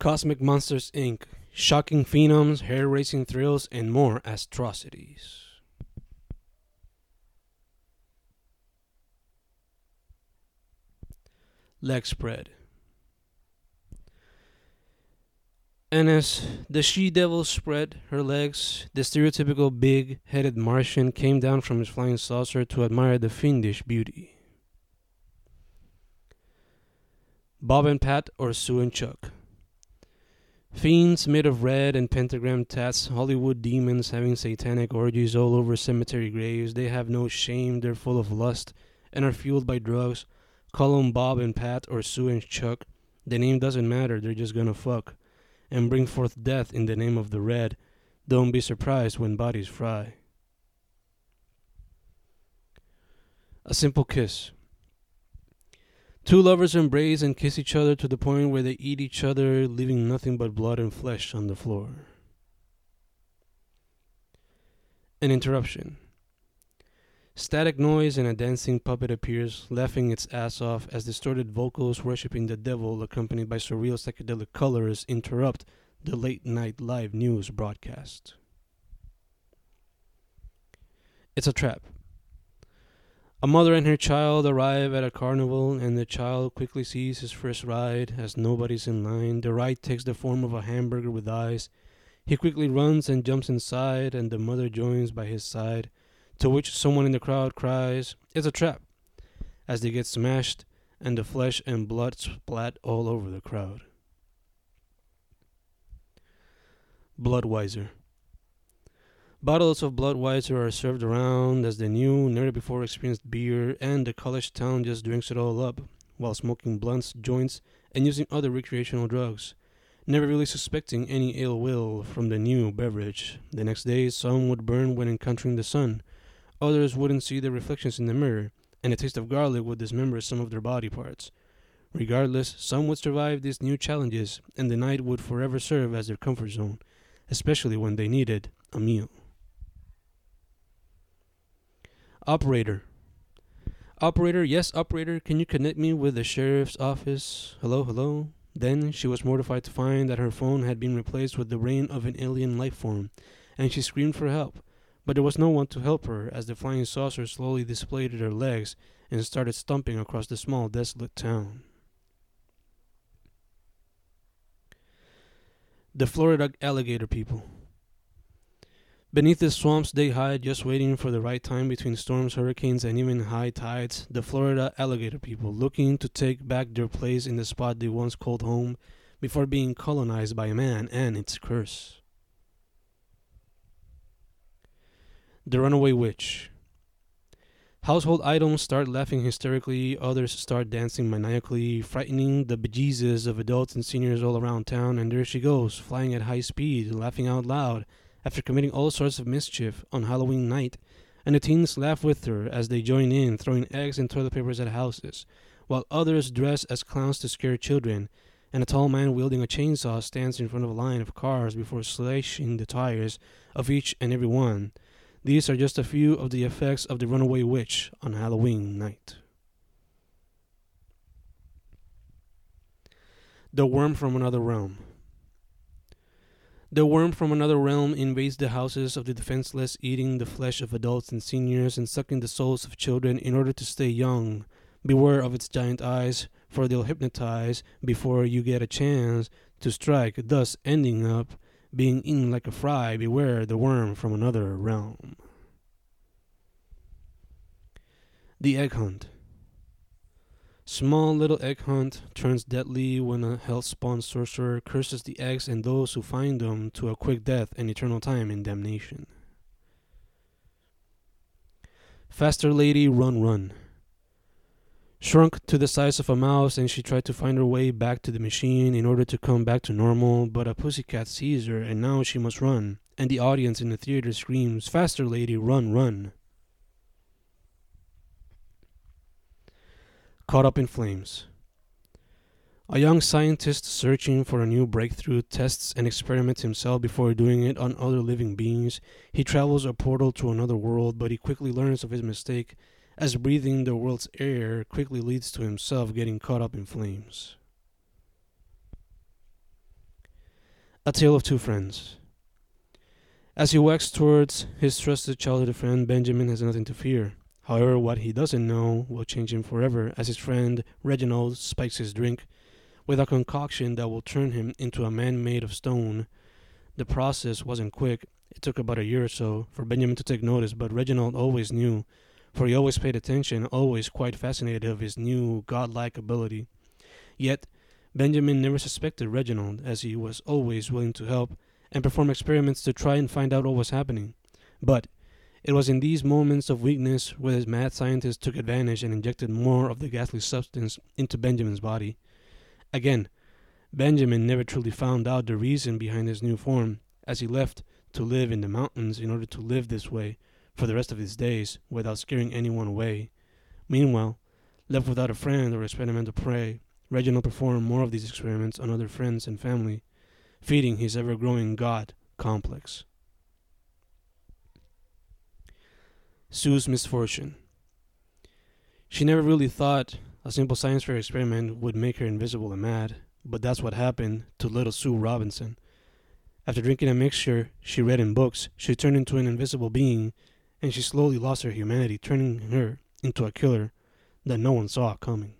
Cosmic Monsters Inc., shocking phenoms, hair raising thrills, and more atrocities. Leg spread. And as the she devil spread her legs, the stereotypical big headed Martian came down from his flying saucer to admire the fiendish beauty. Bob and Pat, or Sue and Chuck. Fiends made of red and pentagram tats, Hollywood demons having satanic orgies all over cemetery graves. They have no shame, they're full of lust, and are fueled by drugs. Call them Bob and Pat, or Sue and Chuck. The name doesn't matter, they're just gonna fuck and bring forth death in the name of the red. Don't be surprised when bodies fry. A simple kiss. Two lovers embrace and kiss each other to the point where they eat each other, leaving nothing but blood and flesh on the floor. An interruption. Static noise and a dancing puppet appears, laughing its ass off as distorted vocals worshipping the devil, accompanied by surreal psychedelic colors, interrupt the late night live news broadcast. It's a trap. A mother and her child arrive at a carnival, and the child quickly sees his first ride as nobody's in line. The ride takes the form of a hamburger with eyes. He quickly runs and jumps inside, and the mother joins by his side to which someone in the crowd cries, It's a trap, as they get smashed and the flesh and blood splat all over the crowd. Bloodweiser. Bottles of Bloodweiser are served around as the new, never before experienced beer, and the college town just drinks it all up while smoking blunts, joints, and using other recreational drugs, never really suspecting any ill will from the new beverage. The next day, some would burn when encountering the sun, Others wouldn't see their reflections in the mirror, and a taste of garlic would dismember some of their body parts. Regardless, some would survive these new challenges, and the night would forever serve as their comfort zone, especially when they needed a meal. Operator. Operator, yes, operator, can you connect me with the sheriff's office? Hello, hello? Then she was mortified to find that her phone had been replaced with the brain of an alien life form, and she screamed for help. But there was no one to help her as the flying saucer slowly displayed her legs and started stumping across the small, desolate town. The Florida alligator people. Beneath the swamps they hide, just waiting for the right time between storms, hurricanes, and even high tides. The Florida alligator people, looking to take back their place in the spot they once called home before being colonized by a man and its curse. The Runaway Witch. Household items start laughing hysterically, others start dancing maniacally, frightening the bejesus of adults and seniors all around town, and there she goes, flying at high speed, laughing out loud, after committing all sorts of mischief on Halloween night, and the teens laugh with her as they join in, throwing eggs and toilet papers at houses, while others dress as clowns to scare children, and a tall man wielding a chainsaw stands in front of a line of cars before slashing the tires of each and every one these are just a few of the effects of the runaway witch on Halloween night. The worm from another realm. The worm from another realm invades the houses of the defenseless, eating the flesh of adults and seniors and sucking the souls of children in order to stay young. Beware of its giant eyes, for they'll hypnotize before you get a chance to strike, thus ending up being eaten like a fry, beware the worm from another realm. The Egg Hunt. Small little egg hunt turns deadly when a hell spawn sorcerer curses the eggs and those who find them to a quick death and eternal time in damnation. Faster lady, run, run shrunk to the size of a mouse and she tried to find her way back to the machine in order to come back to normal, but a pussycat sees her and now she must run, and the audience in the theater screams, Faster, lady, run, run. Caught up in flames. A young scientist searching for a new breakthrough tests and experiments himself before doing it on other living beings. He travels a portal to another world, but he quickly learns of his mistake as breathing the world's air quickly leads to himself getting caught up in flames. A Tale of Two Friends. As he walks towards his trusted childhood friend, Benjamin has nothing to fear. However, what he doesn't know will change him forever as his friend Reginald spikes his drink with a concoction that will turn him into a man made of stone. The process wasn't quick. It took about a year or so for Benjamin to take notice, but Reginald always knew, for he always paid attention, always quite fascinated of his new godlike ability. Yet, Benjamin never suspected Reginald, as he was always willing to help and perform experiments to try and find out what was happening. But it was in these moments of weakness where his mad scientist took advantage and injected more of the ghastly substance into Benjamin's body. Again, Benjamin never truly found out the reason behind his new form, as he left to live in the mountains in order to live this way for the rest of his days without scaring anyone away. Meanwhile, left without a friend or experimental prey, Reginald performed more of these experiments on other friends and family, feeding his ever growing God complex. Sue's misfortune. She never really thought a simple science fair experiment would make her invisible and mad, but that's what happened to little Sue Robinson. After drinking a mixture she read in books, she turned into an invisible being, and she slowly lost her humanity, turning her into a killer that no one saw coming.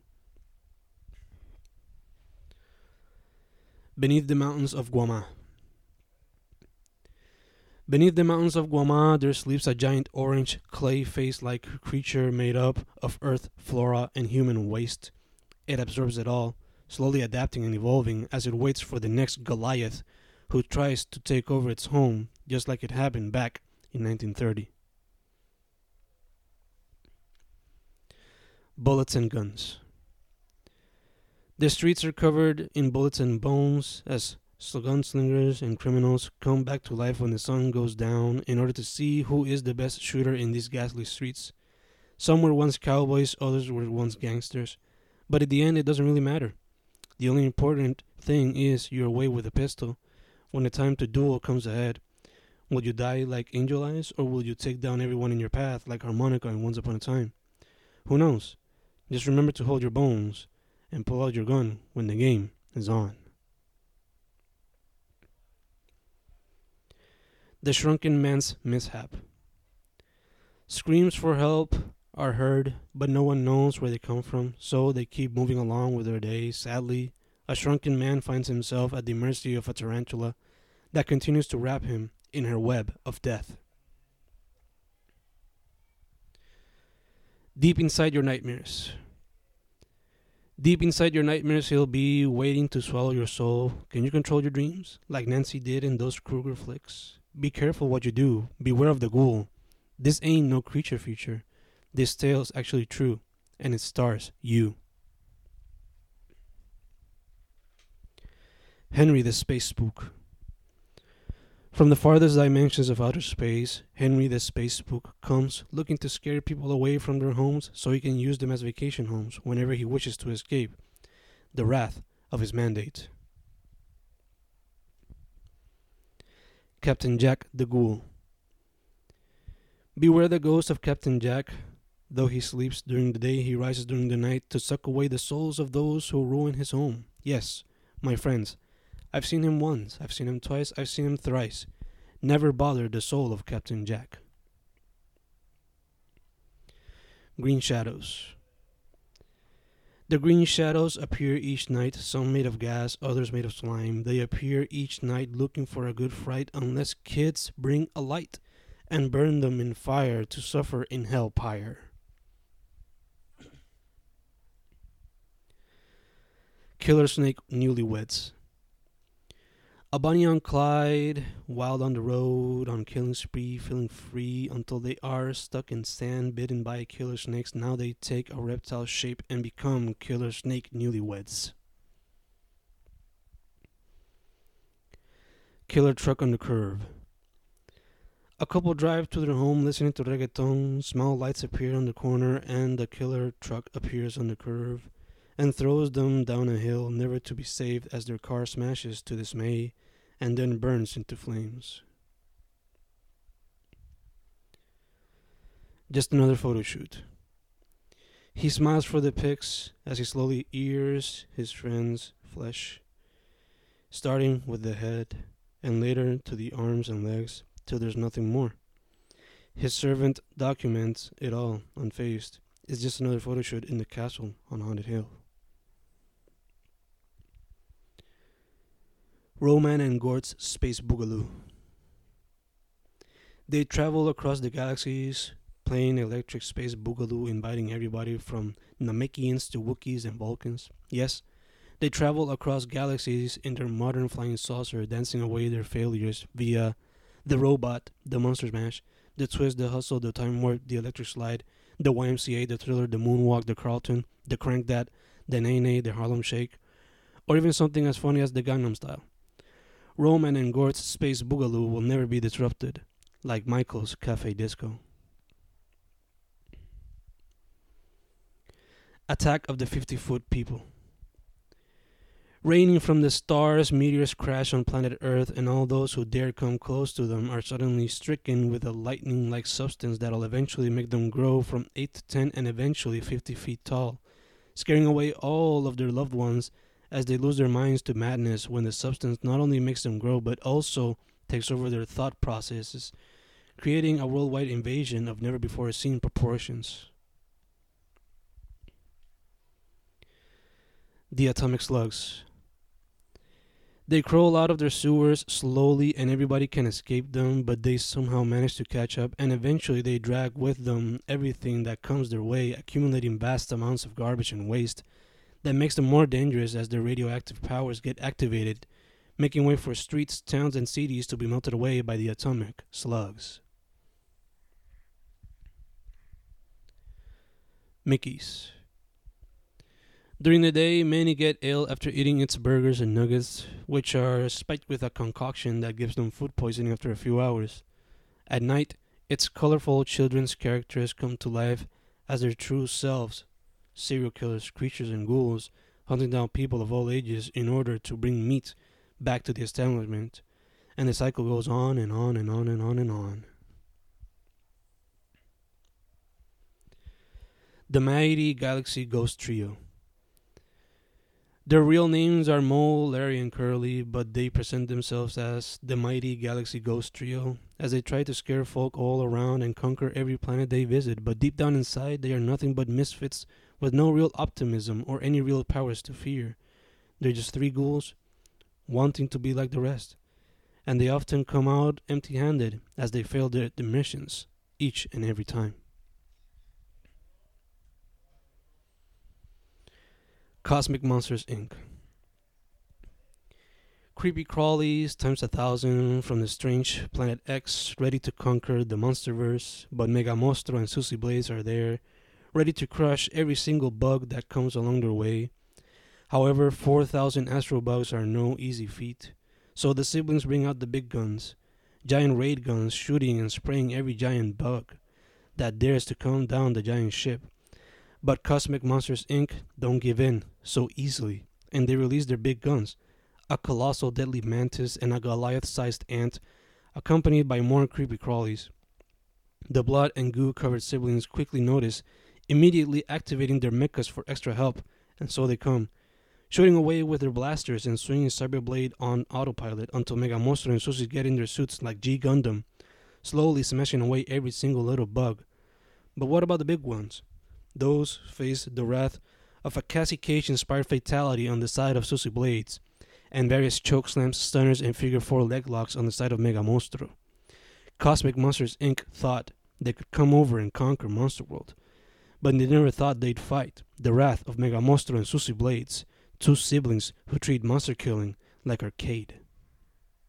Beneath the mountains of Guamá. Beneath the mountains of Guamá, there sleeps a giant orange, clay face like creature made up of earth, flora, and human waste. It absorbs it all, slowly adapting and evolving as it waits for the next Goliath who tries to take over its home, just like it happened back in 1930. Bullets and guns. The streets are covered in bullets and bones as gunslingers and criminals come back to life when the sun goes down in order to see who is the best shooter in these ghastly streets. Some were once cowboys, others were once gangsters. But at the end, it doesn't really matter. The only important thing is you're away with a pistol. When the time to duel comes ahead, will you die like Angel Eyes, or will you take down everyone in your path like Harmonica in Once Upon a Time? Who knows? Just remember to hold your bones and pull out your gun when the game is on. The Shrunken Man's Mishap. Screams for help are heard, but no one knows where they come from, so they keep moving along with their day. Sadly, a shrunken man finds himself at the mercy of a tarantula that continues to wrap him in her web of death. Deep inside your nightmares. Deep inside your nightmares, he'll be waiting to swallow your soul. Can you control your dreams, like Nancy did in those Krueger flicks? Be careful what you do. Beware of the ghoul. This ain't no creature feature. This tale's actually true, and it stars you. Henry the Space Spook. From the farthest dimensions of outer space, Henry the Space Spook comes looking to scare people away from their homes so he can use them as vacation homes whenever he wishes to escape the wrath of his mandate. Captain Jack the Ghoul. Beware the ghost of Captain Jack. Though he sleeps during the day, he rises during the night to suck away the souls of those who ruin his home. Yes, my friends, I've seen him once, I've seen him twice, I've seen him thrice. Never bothered the soul of Captain Jack. Green Shadows. The green shadows appear each night, some made of gas, others made of slime. They appear each night looking for a good fright, unless kids bring a light and burn them in fire to suffer in hellfire. Killer Snake Newlyweds. A Bonnie and Clyde, wild on the road, on killing spree, feeling free until they are stuck in sand, bitten by killer snakes. Now they take a reptile shape and become killer snake newlyweds. Killer truck on the Curve. A couple drive to their home listening to reggaeton. Small lights appear on the corner, and the killer truck appears on the curve and throws them down a hill, never to be saved as their car smashes to dismay and then burns into flames. Just another photo shoot. He smiles for the pics as he slowly ears his friend's flesh, starting with the head, and later to the arms and legs, till there's nothing more. His servant documents it all, unfazed. It's just another photo shoot in the castle on Haunted Hill. Roman and Gort's Space Boogaloo. They travel across the galaxies, playing electric space boogaloo, inviting everybody from Namekians to Wookiees and Vulcans. Yes, they travel across galaxies in their modern flying saucer, dancing away their failures via the robot, the Monster Mash, the twist, the hustle, the time warp, the electric slide, the YMCA, the thriller, the moonwalk, the Carlton, the crank that, the nay nay the Harlem shake, or even something as funny as the Gangnam style. Roman and Gort's space boogaloo will never be disrupted, like Michael's cafe disco. Attack of the 50 foot people. Raining from the stars, meteors crash on planet Earth, and all those who dare come close to them are suddenly stricken with a lightning like substance that'll eventually make them grow from 8 to 10 and eventually 50 feet tall, scaring away all of their loved ones as they lose their minds to madness when the substance not only makes them grow but also takes over their thought processes, creating a worldwide invasion of never before seen proportions. The atomic slugs. They crawl out of their sewers slowly and everybody can escape them, but they somehow manage to catch up and eventually they drag with them everything that comes their way, accumulating vast amounts of garbage and waste that makes them more dangerous as their radioactive powers get activated, making way for streets, towns, and cities to be melted away by the atomic slugs. Mickey's. During the day, many get ill after eating its burgers and nuggets, which are spiked with a concoction that gives them food poisoning after a few hours. At night, its colorful children's characters come to life as their true selves serial killers, creatures, and ghouls hunting down people of all ages in order to bring meat back to the establishment. And the cycle goes on and on and on and on and on. The Mighty Galaxy Ghost Trio. Their real names are Moe, Larry, and Curly, but they present themselves as the Mighty Galaxy Ghost Trio as they try to scare folk all around and conquer every planet they visit. But deep down inside, they are nothing but misfits with no real optimism or any real powers to fear. They're just three ghouls wanting to be like the rest, and they often come out empty handed as they fail their, their missions each and every time. Cosmic Monsters Inc. Creepy crawlies times a thousand from the strange planet X, ready to conquer the monsterverse, but Mega Monstro and Susie Blaze are there, ready to crush every single bug that comes along their way. However, 4,000 astro bugs are no easy feat, so the siblings bring out the big guns, giant raid guns shooting and spraying every giant bug that dares to come down the giant ship. But Cosmic Monsters Inc. don't give in so easily, and they release their big guns a colossal deadly mantis and a Goliath sized ant, accompanied by more creepy crawlies. The blood and goo covered siblings quickly notice, immediately activating their mechas for extra help, and so they come, shooting away with their blasters and swinging Cyberblade on autopilot until Mega Monster and Susie get in their suits like G Gundam, slowly smashing away every single little bug. But what about the big ones? Those face the wrath of a Cassie Cage inspired fatality on the side of Susie Blades, and various choke slams, stunners, and figure four leg locks on the side of Mega Monstro. Cosmic Monsters Inc. thought they could come over and conquer Monster World, but they never thought they'd fight the wrath of Mega Monstro and Susie Blades, two siblings who treat monster killing like arcade.